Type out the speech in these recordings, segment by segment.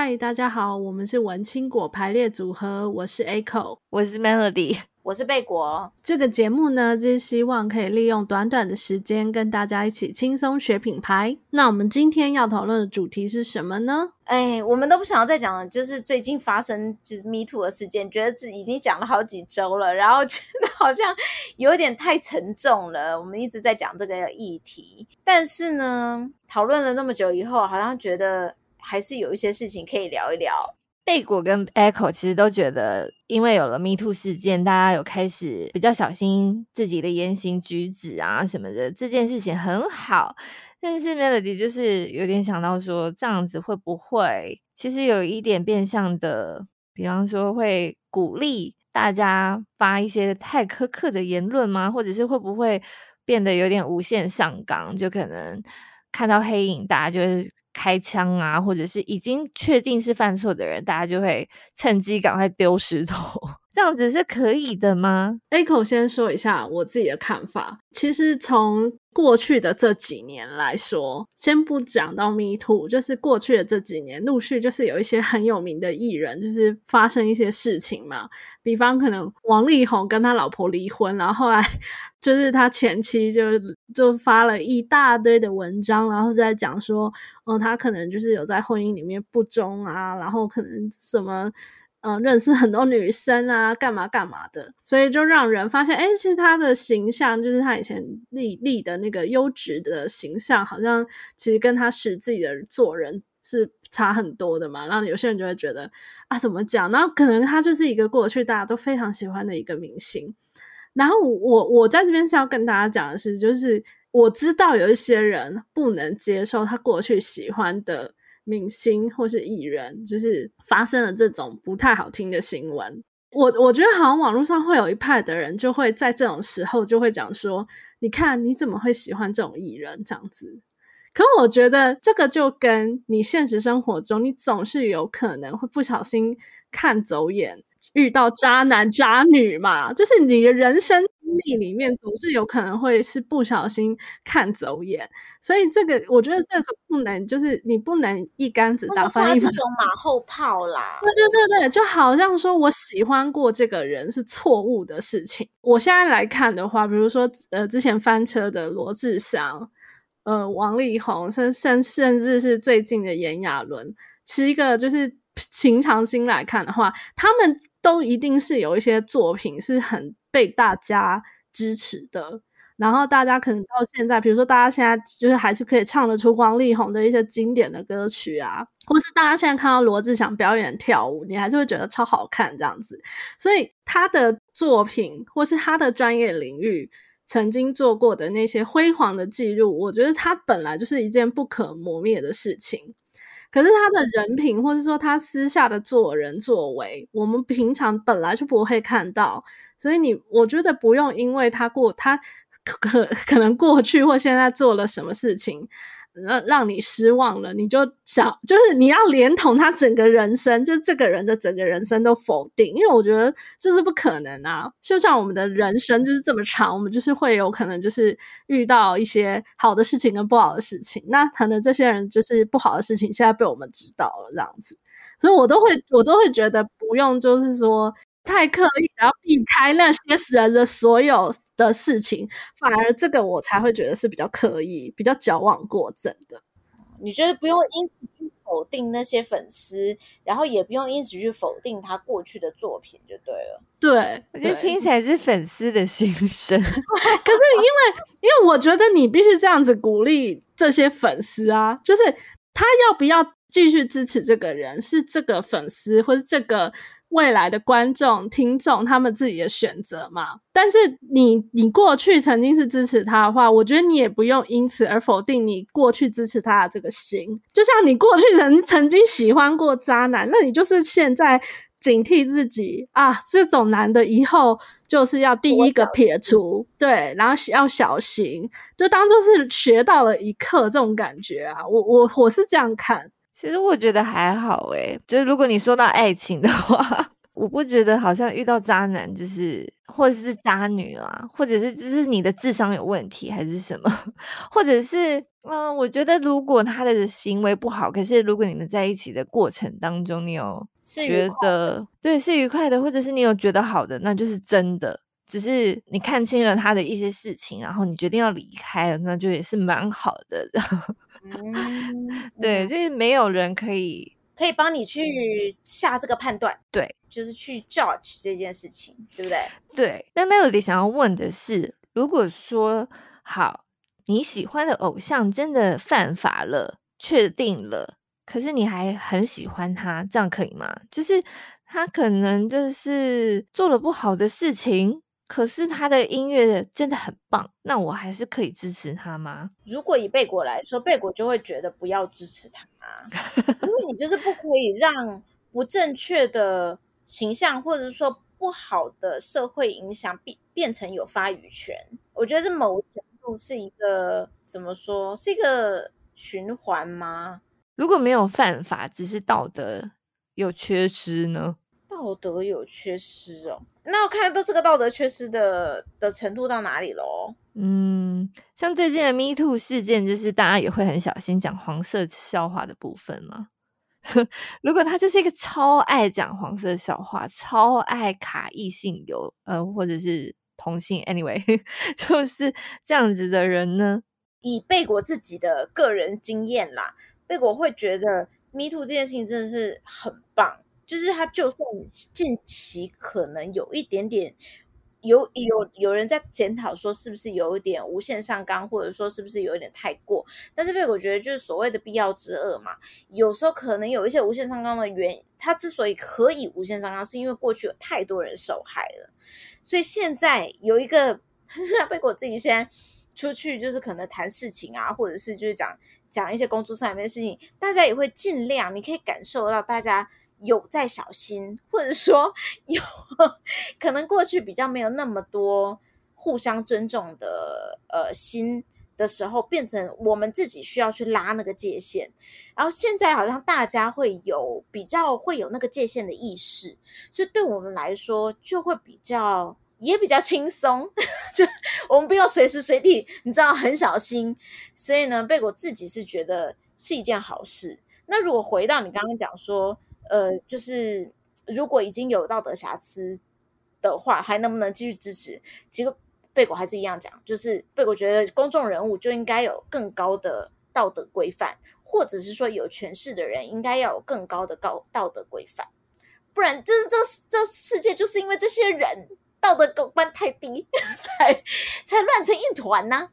嗨，大家好，我们是文青果排列组合，我是 Echo，我是 Melody。我是贝果，这个节目呢，就是希望可以利用短短的时间跟大家一起轻松学品牌。那我们今天要讨论的主题是什么呢？哎，我们都不想要再讲了，就是最近发生就是 Me Too 的事件，觉得自己已经讲了好几周了，然后觉得好像有点太沉重了。我们一直在讲这个议题，但是呢，讨论了那么久以后，好像觉得还是有一些事情可以聊一聊。贝果跟 Echo 其实都觉得，因为有了 Me Too 事件，大家有开始比较小心自己的言行举止啊什么的，这件事情很好。但是 Melody 就是有点想到说，这样子会不会其实有一点变相的，比方说会鼓励大家发一些太苛刻的言论吗？或者是会不会变得有点无限上纲？就可能看到黑影，大家就是。开枪啊，或者是已经确定是犯错的人，大家就会趁机赶快丢石头，这样子是可以的吗？Echo 先说一下我自己的看法。其实从过去的这几年来说，先不讲到 Me Too，就是过去的这几年，陆续就是有一些很有名的艺人，就是发生一些事情嘛。比方可能王力宏跟他老婆离婚，然后后来就是他前妻就就发了一大堆的文章，然后在讲说。哦，他可能就是有在婚姻里面不忠啊，然后可能什么，嗯、认识很多女生啊，干嘛干嘛的，所以就让人发现，哎，其实他的形象，就是他以前立立的那个优质的形象，好像其实跟他实际的做人是差很多的嘛。然后有些人就会觉得啊，怎么讲？然后可能他就是一个过去大家都非常喜欢的一个明星。然后我我在这边是要跟大家讲的是，就是。我知道有一些人不能接受他过去喜欢的明星或是艺人，就是发生了这种不太好听的新闻。我我觉得好像网络上会有一派的人，就会在这种时候就会讲说：“你看你怎么会喜欢这种艺人？”这样子。可我觉得这个就跟你现实生活中，你总是有可能会不小心看走眼，遇到渣男渣女嘛，就是你的人生。力里面总是有可能会是不小心看走眼，所以这个我觉得这个不能，就是你不能一竿子打翻一船，这种马后炮啦。对对对对，就好像说我喜欢过这个人是错误的事情。我现在来看的话，比如说呃，之前翻车的罗志祥，呃，王力宏，甚甚甚至是最近的炎亚纶，是一个就是平常心来看的话，他们都一定是有一些作品是很。被大家支持的，然后大家可能到现在，比如说大家现在就是还是可以唱得出王力宏的一些经典的歌曲啊，或是大家现在看到罗志祥表演跳舞，你还是会觉得超好看这样子。所以他的作品或是他的专业领域曾经做过的那些辉煌的记录，我觉得他本来就是一件不可磨灭的事情。可是他的人品，或是说他私下的做人作为，我们平常本来就不会看到。所以你，我觉得不用因为他过他可可能过去或现在做了什么事情，让让你失望了，你就想就是你要连同他整个人生，就是这个人的整个人生都否定，因为我觉得这是不可能啊。就像我们的人生就是这么长，我们就是会有可能就是遇到一些好的事情跟不好的事情，那可能这些人就是不好的事情现在被我们知道了这样子，所以我都会我都会觉得不用就是说。太刻意，然后避开那些人的所有的事情，反而这个我才会觉得是比较刻意、比较矫枉过正的。你觉得不用因此去否定那些粉丝，然后也不用因此去否定他过去的作品，就对了。对，我觉得听起来是粉丝的心声。可是因为，因为我觉得你必须这样子鼓励这些粉丝啊，就是他要不要继续支持这个人，是这个粉丝或是这个。未来的观众、听众，他们自己的选择嘛。但是你，你过去曾经是支持他的话，我觉得你也不用因此而否定你过去支持他的这个心。就像你过去曾曾经喜欢过渣男，那你就是现在警惕自己啊，这种男的以后就是要第一个撇除，对，然后要小心，就当做是学到了一课这种感觉啊。我我我是这样看。其实我觉得还好诶，就是如果你说到爱情的话，我不觉得好像遇到渣男就是，或者是渣女啦，或者是就是你的智商有问题还是什么，或者是嗯，我觉得如果他的行为不好，可是如果你们在一起的过程当中，你有觉得对是愉快的，或者是你有觉得好的，那就是真的。只是你看清了他的一些事情，然后你决定要离开了，那就也是蛮好的。嗯，对，就是没有人可以可以帮你去下这个判断，对，就是去 judge 这件事情，对不对？对。那 Melody 想要问的是，如果说好，你喜欢的偶像真的犯法了，确定了，可是你还很喜欢他，这样可以吗？就是他可能就是做了不好的事情。可是他的音乐真的很棒，那我还是可以支持他吗？如果以贝果来说，贝果就会觉得不要支持他，因为你就是不可以让不正确的形象，或者说不好的社会影响变变成有发语权。我觉得这某程度是一个怎么说，是一个循环吗？如果没有犯法，只是道德有缺失呢？道德有缺失哦，那我看都这个道德缺失的的程度到哪里喽？嗯，像最近的 Me Too 事件，就是大家也会很小心讲黄色笑话的部分嘛。如果他就是一个超爱讲黄色笑话、超爱卡异性有呃或者是同性，anyway，就是这样子的人呢？以贝果自己的个人经验啦，贝果会觉得 Me Too 这件事情真的是很棒。就是他，就算近期可能有一点点有有有人在检讨说是不是有一点无限上纲，或者说是不是有一点太过，但是贝果觉得就是所谓的必要之恶嘛，有时候可能有一些无限上纲的原因，他之所以可以无限上纲，是因为过去有太多人受害了，所以现在有一个，虽然贝果自己现在出去就是可能谈事情啊，或者是就是讲讲一些工作上面的事情，大家也会尽量，你可以感受到大家。有在小心，或者说有 可能过去比较没有那么多互相尊重的呃心的时候，变成我们自己需要去拉那个界限。然后现在好像大家会有比较会有那个界限的意识，所以对我们来说就会比较也比较轻松，就我们不用随时随地你知道很小心。所以呢，贝果自己是觉得是一件好事。那如果回到你刚刚讲说。呃，就是如果已经有道德瑕疵的话，还能不能继续支持？其实贝果还是一样讲，就是贝果觉得公众人物就应该有更高的道德规范，或者是说有权势的人应该要有更高的高道德规范，不然就是这这世界就是因为这些人道德观太低，才才乱成一团呢、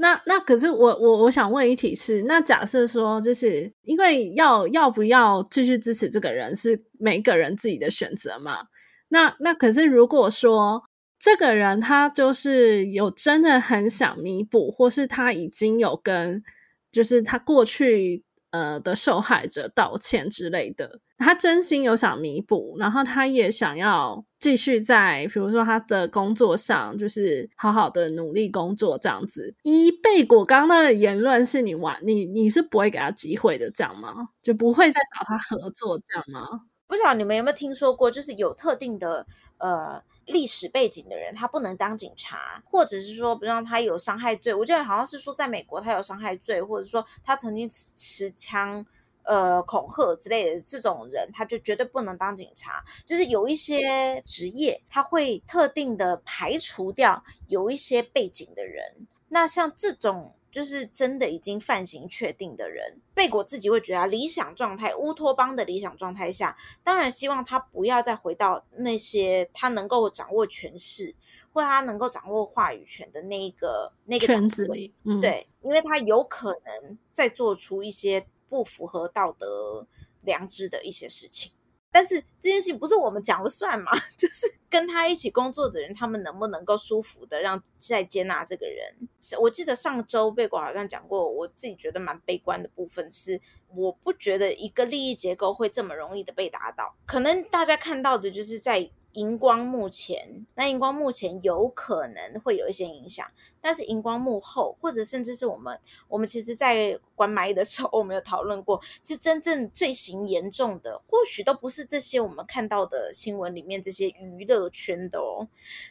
那那可是我我我想问一题是，那假设说，就是因为要要不要继续支持这个人是每个人自己的选择嘛？那那可是如果说这个人他就是有真的很想弥补，或是他已经有跟就是他过去呃的受害者道歉之类的。他真心有想弥补，然后他也想要继续在，比如说他的工作上，就是好好的努力工作这样子。一贝果刚的言论，是你玩你你是不会给他机会的，这样吗？就不会再找他合作这样吗？不知道你们有没有听说过，就是有特定的呃历史背景的人，他不能当警察，或者是说，不让他有伤害罪。我记得好像是说，在美国他有伤害罪，或者说他曾经持持枪。呃，恐吓之类的这种人，他就绝对不能当警察。就是有一些职业，他会特定的排除掉有一些背景的人。那像这种，就是真的已经犯行确定的人，贝果自己会觉得，理想状态，乌托邦的理想状态下，当然希望他不要再回到那些他能够掌握权势，或他能够掌握话语权的那一个那个圈子里。嗯，对，因为他有可能再做出一些。不符合道德良知的一些事情，但是这件事情不是我们讲了算嘛？就是跟他一起工作的人，他们能不能够舒服的让再接纳这个人？我记得上周贝果好像讲过，我自己觉得蛮悲观的部分是，我不觉得一个利益结构会这么容易的被打倒。可能大家看到的就是在荧光幕前，那荧光幕前有可能会有一些影响，但是荧光幕后，或者甚至是我们，我们其实在关麦的时候，我们有讨论过，是真正罪行严重的，或许都不是这些我们看到的新闻里面这些娱乐圈的哦，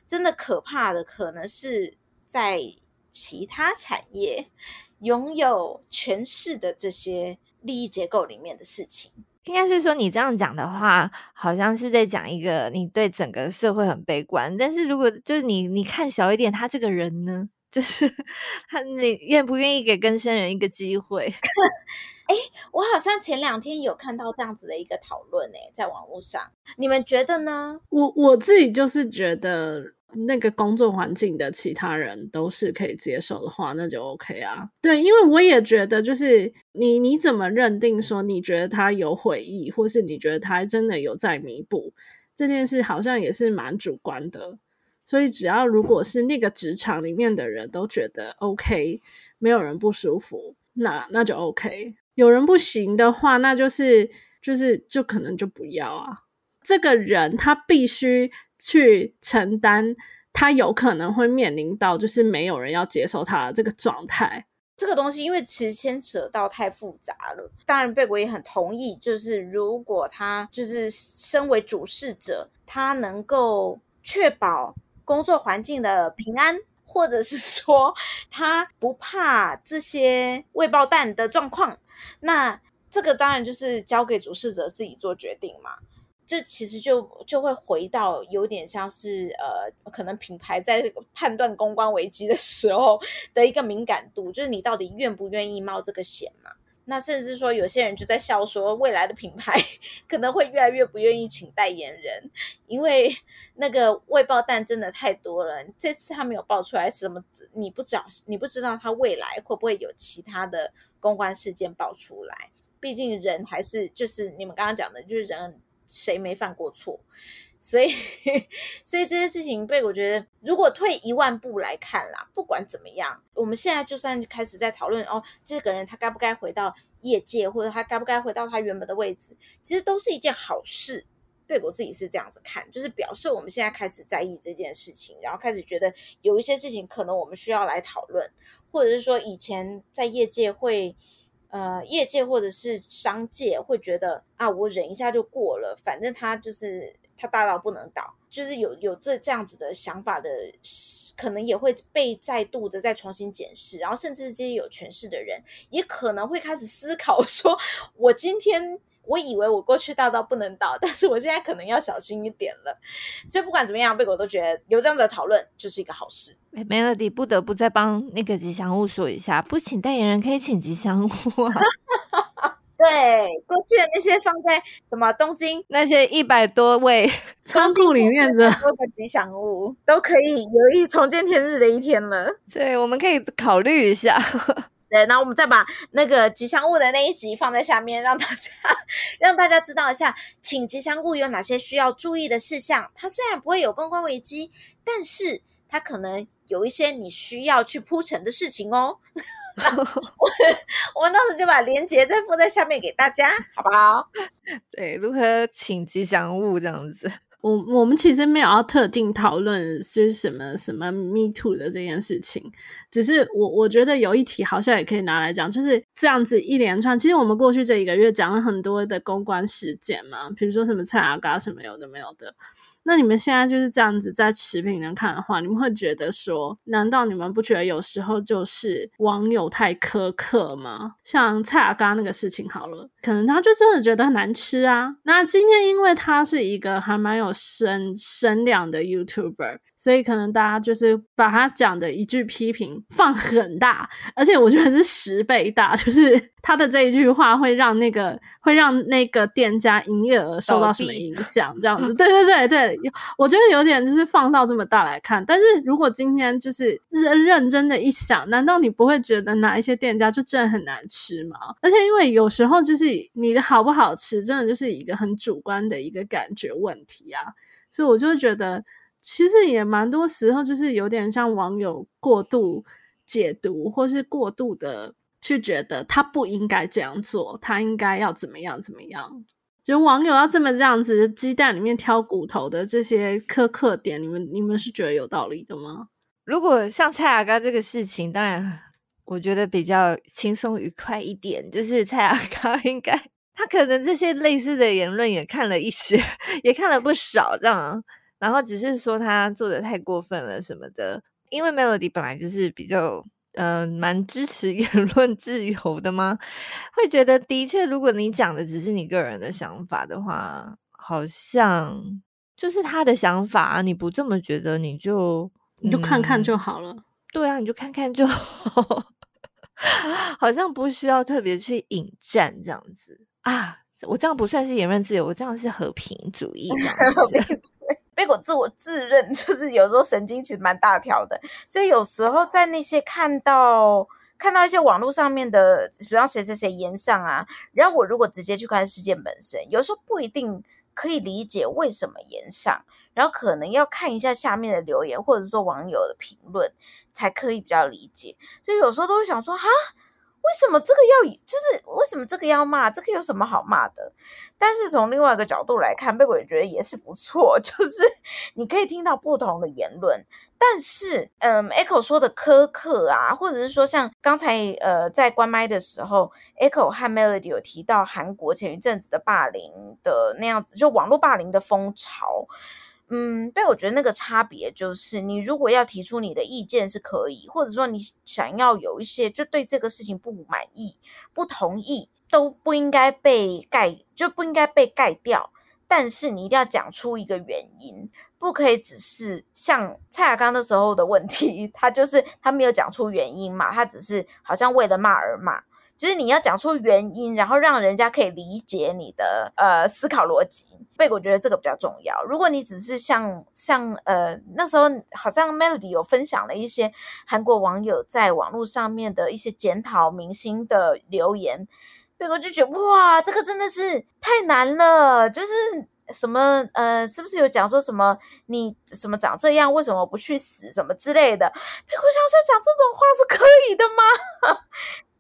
真的可怕的可能是在其他产业拥有权势的这些利益结构里面的事情。应该是说，你这样讲的话，好像是在讲一个你对整个社会很悲观。但是如果就是你你看小一点，他这个人呢，就是他你愿不愿意给更生人一个机会？哎，我好像前两天有看到这样子的一个讨论，哎，在网络上，你们觉得呢？我我自己就是觉得。那个工作环境的其他人都是可以接受的话，那就 OK 啊。对，因为我也觉得，就是你你怎么认定说你觉得他有悔意，或是你觉得他真的有在弥补这件事，好像也是蛮主观的。所以只要如果是那个职场里面的人都觉得 OK，没有人不舒服，那那就 OK。有人不行的话，那就是就是就可能就不要啊。这个人他必须。去承担他有可能会面临到，就是没有人要接受他的这个状态。这个东西，因为其实牵扯到太复杂了。当然，贝果也很同意，就是如果他就是身为主事者，他能够确保工作环境的平安，或者是说他不怕这些未爆弹的状况，那这个当然就是交给主事者自己做决定嘛。这其实就就会回到有点像是呃，可能品牌在判断公关危机的时候的一个敏感度，就是你到底愿不愿意冒这个险嘛？那甚至说有些人就在笑说，未来的品牌 可能会越来越不愿意请代言人，因为那个未爆弹真的太多了。这次他没有爆出来什么，你不知道你不知道他未来会不会有其他的公关事件爆出来？毕竟人还是就是你们刚刚讲的，就是人。谁没犯过错？所以，所以这件事情被我觉得，如果退一万步来看啦，不管怎么样，我们现在就算开始在讨论哦，这个人他该不该回到业界，或者他该不该回到他原本的位置，其实都是一件好事。对我自己是这样子看，就是表示我们现在开始在意这件事情，然后开始觉得有一些事情可能我们需要来讨论，或者是说以前在业界会。呃，业界或者是商界会觉得啊，我忍一下就过了，反正他就是他大到不能倒，就是有有这这样子的想法的，可能也会被再度的再重新检视，然后甚至这些有权势的人也可能会开始思考说，我今天。我以为我过去大到不能倒，但是我现在可能要小心一点了。所以不管怎么样，贝果都觉得有这样的讨论就是一个好事。Melody 不得不再帮那个吉祥物说一下，不请代言人可以请吉祥物啊。对，过去的那些放在什么东京那些一百多位 仓库里面的多个吉祥物，都可以有一重见天日的一天了。对，我们可以考虑一下。对，然后我们再把那个吉祥物的那一集放在下面，让大家让大家知道一下，请吉祥物有哪些需要注意的事项。它虽然不会有公关危机，但是它可能有一些你需要去铺陈的事情哦。我我们到时就把链接再附在下面给大家，好不好？对，如何请吉祥物这样子。我我们其实没有要特定讨论是什么什么 Me Too 的这件事情，只是我我觉得有一题好像也可以拿来讲，就是这样子一连串。其实我们过去这一个月讲了很多的公关事件嘛，比如说什么蔡阿嘎什么有的没有的。那你们现在就是这样子在持平的看的话，你们会觉得说，难道你们不觉得有时候就是网友太苛刻吗？像蔡阿嘎那个事情好了，可能他就真的觉得很难吃啊。那今天因为他是一个还蛮有声声量的 YouTuber。所以可能大家就是把他讲的一句批评放很大，而且我觉得是十倍大，就是他的这一句话会让那个会让那个店家营业额受到什么影响？这样子，对对对对，我觉得有点就是放到这么大来看。但是如果今天就是认认真的一想，难道你不会觉得哪一些店家就真的很难吃吗？而且因为有时候就是你的好不好吃，真的就是一个很主观的一个感觉问题啊，所以我就会觉得。其实也蛮多时候，就是有点像网友过度解读，或是过度的去觉得他不应该这样做，他应该要怎么样怎么样。就网友要这么这样子鸡蛋里面挑骨头的这些苛刻点，你们你们是觉得有道理的吗？如果像蔡阿嘎这个事情，当然我觉得比较轻松愉快一点，就是蔡阿嘎应该他可能这些类似的言论也看了一些，也看了不少这样，然后只是说他做的太过分了什么的。因为 Melody 本来就是比较。嗯、呃，蛮支持 言论自由的吗？会觉得的确，如果你讲的只是你个人的想法的话，好像就是他的想法，你不这么觉得，你就你就看看就好了。对啊，你就看看就好，好像不需要特别去引战这样子啊。我这样不算是言论自由，我这样是和平主义。贝果自我自认 就是有时候神经其实蛮大条的，所以有时候在那些看到看到一些网络上面的，比方谁谁谁炎上啊，然后我如果直接去看事件本身，有时候不一定可以理解为什么炎上，然后可能要看一下下面的留言或者说网友的评论，才可以比较理解。所以有时候都会想说，哈。为什么这个要就是为什么这个要骂？这个有什么好骂的？但是从另外一个角度来看，贝果也觉得也是不错，就是你可以听到不同的言论。但是，嗯，Echo 说的苛刻啊，或者是说像刚才呃在关麦的时候，Echo 和 Melody 有提到韩国前一阵子的霸凌的那样子，就网络霸凌的风潮。嗯，对我觉得那个差别就是，你如果要提出你的意见是可以，或者说你想要有一些就对这个事情不满意、不同意，都不应该被盖，就不应该被盖掉。但是你一定要讲出一个原因，不可以只是像蔡雅刚那时候的问题，他就是他没有讲出原因嘛，他只是好像为了骂而骂。就是你要讲出原因，然后让人家可以理解你的呃思考逻辑。贝果觉得这个比较重要。如果你只是像像呃那时候好像 Melody 有分享了一些韩国网友在网络上面的一些检讨明星的留言，贝果就觉得哇，这个真的是太难了。就是什么呃，是不是有讲说什么你什么长这样，为什么不去死什么之类的？贝果想说讲这种话是可以的吗？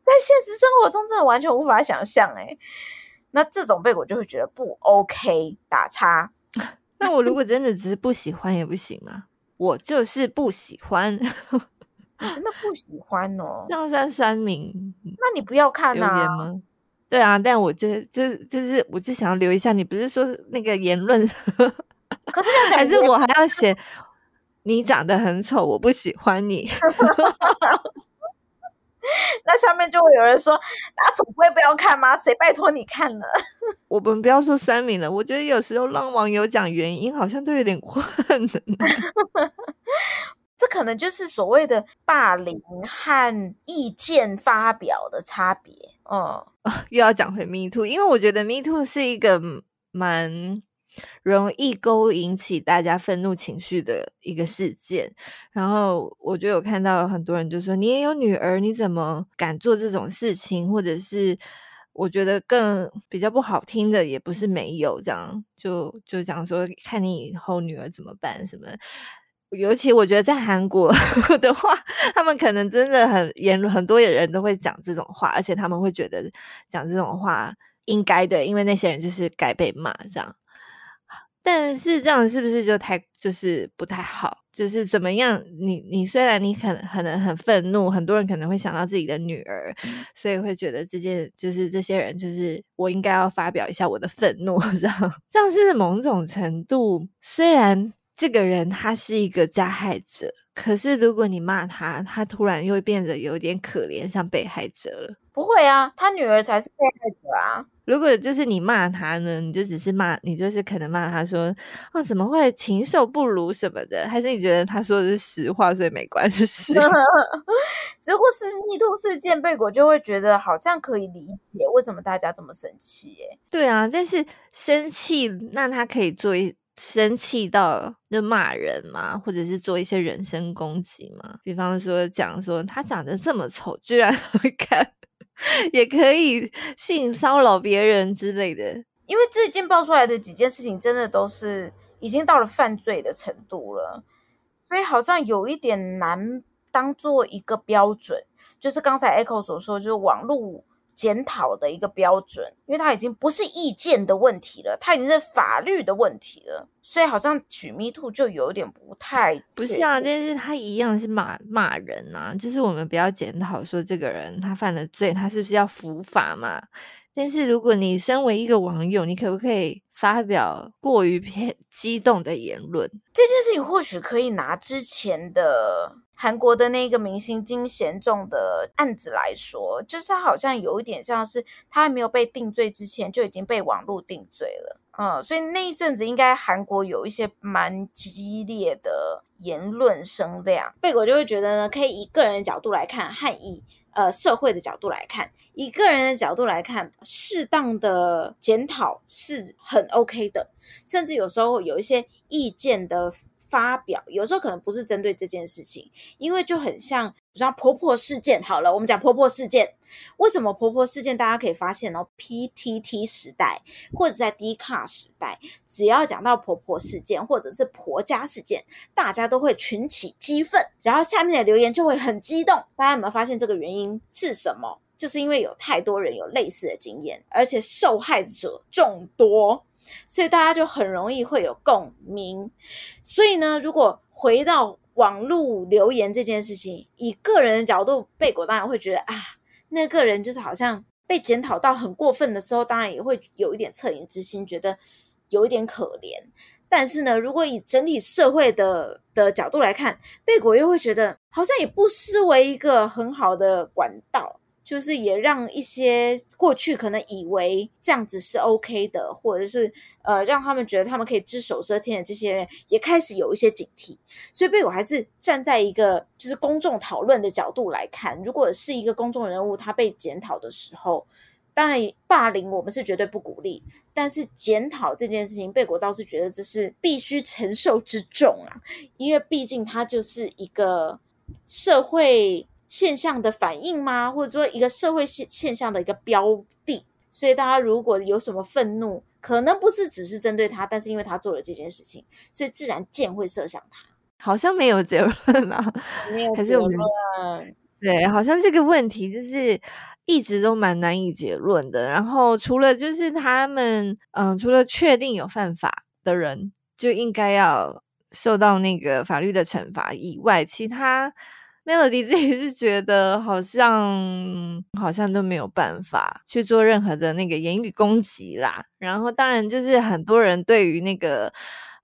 在现实生活中，真的完全无法想象哎。那这种被我就会觉得不 OK，打叉。那我如果真的只是不喜欢也不行吗？我就是不喜欢，真的不喜欢哦。这样算酸民？那你不要看啊。吗？对啊，但我就就就是，我就想要留一下。你不是说那个言论？可是要 还是我还要写？你长得很丑，我不喜欢你。那下面就会有人说：“那总归不要看吗？谁拜托你看了？” 我们不要说酸民了，我觉得有时候让网友讲原因，好像都有点困难。这可能就是所谓的霸凌和意见发表的差别。哦、嗯，又要讲回 Me Too，因为我觉得 Me Too 是一个蛮。容易勾引起大家愤怒情绪的一个事件，然后我就有看到很多人就说：“你也有女儿，你怎么敢做这种事情？”或者是我觉得更比较不好听的，也不是没有这样，就就讲说看你以后女儿怎么办什么。尤其我觉得在韩国 的话，他们可能真的很言论，很多人都会讲这种话，而且他们会觉得讲这种话应该的，因为那些人就是该被骂这样。但是这样是不是就太就是不太好？就是怎么样？你你虽然你可能可能很愤怒，很多人可能会想到自己的女儿，所以会觉得这件就是这些人就是我应该要发表一下我的愤怒，这样这样是某种程度。虽然这个人他是一个加害者，可是如果你骂他，他突然又会变得有点可怜，像被害者了。不会啊，他女儿才是被害者啊。如果就是你骂他呢，你就只是骂，你就是可能骂他说啊，怎么会禽兽不如什么的，还是你觉得他说的是实话，所以没关系？如果是 MeToo 事件，贝果就会觉得好像可以理解为什么大家这么生气。哎，对啊，但是生气，那他可以做一生气到就骂人吗？或者是做一些人身攻击吗？比方说讲说他长得这么丑，居然 会看。也可以性骚扰别人之类的，因为最近爆出来的几件事情，真的都是已经到了犯罪的程度了，所以好像有一点难当做一个标准。就是刚才 Echo 所说，就是网络检讨的一个标准，因为它已经不是意见的问题了，它已经是法律的问题了，所以好像取 Me Too 就有点不太不是啊，但是他一样是骂骂人啊，就是我们不要检讨说这个人他犯了罪，他是不是要伏法嘛？但是如果你身为一个网友，你可不可以发表过于偏激动的言论？这件事情或许可以拿之前的韩国的那个明星金贤重的案子来说，就是他好像有一点像是他还没有被定罪之前就已经被网络定罪了，嗯，所以那一阵子应该韩国有一些蛮激烈的言论声量，贝果就会觉得呢，可以以个人的角度来看，和以。呃，社会的角度来看，以个人的角度来看，适当的检讨是很 OK 的，甚至有时候有一些意见的发表，有时候可能不是针对这件事情，因为就很像，比如像婆婆事件。好了，我们讲婆婆事件，为什么婆婆事件大家可以发现哦，PTT 时代或者在 Dcard 时代，只要讲到婆婆事件或者是婆家事件，大家都会群起激愤，然后下面的留言就会很激动。大家有没有发现这个原因是什么？就是因为有太多人有类似的经验，而且受害者众多。所以大家就很容易会有共鸣。所以呢，如果回到网络留言这件事情，以个人的角度，贝果当然会觉得啊，那个人就是好像被检讨到很过分的时候，当然也会有一点恻隐之心，觉得有一点可怜。但是呢，如果以整体社会的的角度来看，贝果又会觉得好像也不失为一个很好的管道。就是也让一些过去可能以为这样子是 OK 的，或者是呃让他们觉得他们可以只手遮天的这些人，也开始有一些警惕。所以贝果还是站在一个就是公众讨论的角度来看，如果是一个公众人物，他被检讨的时候，当然霸凌我们是绝对不鼓励，但是检讨这件事情，贝果倒是觉得这是必须承受之重啊，因为毕竟他就是一个社会。现象的反应吗？或者说一个社会现现象的一个标的，所以大家如果有什么愤怒，可能不是只是针对他，但是因为他做了这件事情，所以自然箭会射向他。好像没有结论啊，没有结论。对，好像这个问题就是一直都蛮难以结论的。然后除了就是他们，嗯，除了确定有犯法的人就应该要受到那个法律的惩罚以外，其他。Melody 自己是觉得好像好像都没有办法去做任何的那个言语攻击啦。然后当然就是很多人对于那个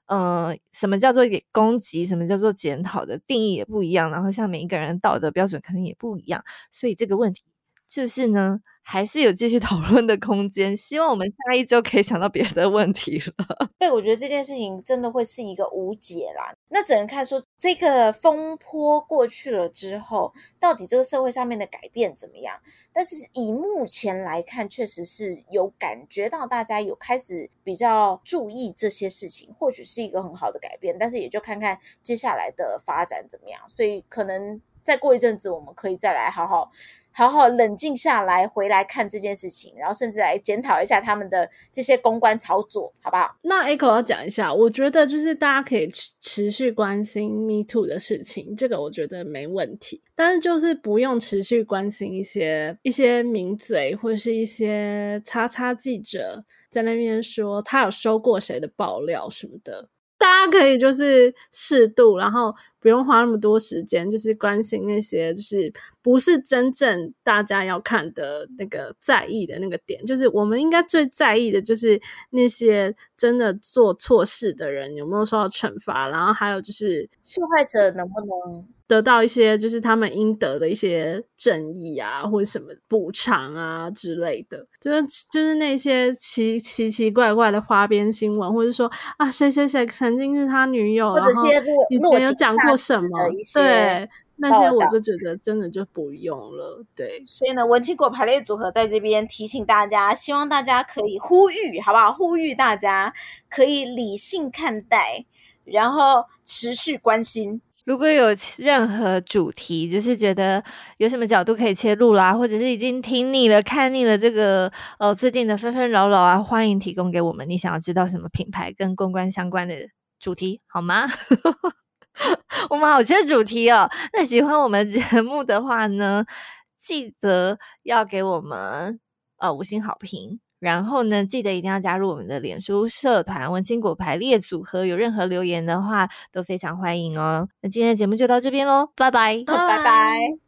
呃什么叫做攻击，什么叫做检讨的定义也不一样。然后像每一个人道德标准可能也不一样，所以这个问题就是呢。还是有继续讨论的空间，希望我们下一周可以想到别的问题了。对，我觉得这件事情真的会是一个无解啦。那只能看说这个风波过去了之后，到底这个社会上面的改变怎么样？但是以目前来看，确实是有感觉到大家有开始比较注意这些事情，或许是一个很好的改变。但是也就看看接下来的发展怎么样。所以可能再过一阵子，我们可以再来好好。好好冷静下来，回来看这件事情，然后甚至来检讨一下他们的这些公关操作，好不好？那 Echo 要讲一下，我觉得就是大家可以持续关心 Me Too 的事情，这个我觉得没问题，但是就是不用持续关心一些一些名嘴或者是一些叉叉记者在那边说他有收过谁的爆料什么的。大家可以就是适度，然后不用花那么多时间，就是关心那些就是不是真正大家要看的那个在意的那个点。就是我们应该最在意的就是那些真的做错事的人有没有受到惩罚，然后还有就是受害者能不能。得到一些就是他们应得的一些正义啊，或者什么补偿啊之类的，就是就是那些奇奇奇怪怪的花边新闻，或者说啊谁谁谁曾经是他女友，或者些以前有讲过什么，对那些我就觉得真的就不用了。对，所以呢，文青果排列组合在这边提醒大家，希望大家可以呼吁，好不好？呼吁大家可以理性看待，然后持续关心。如果有任何主题，就是觉得有什么角度可以切入啦，或者是已经听腻了、看腻了这个呃最近的纷纷扰扰啊，欢迎提供给我们。你想要知道什么品牌跟公关相关的主题，好吗？我们好缺主题哦。那喜欢我们节目的话呢，记得要给我们呃五星好评。然后呢，记得一定要加入我们的脸书社团“文青果排列组合”。有任何留言的话，都非常欢迎哦。那今天的节目就到这边喽，拜拜，拜拜。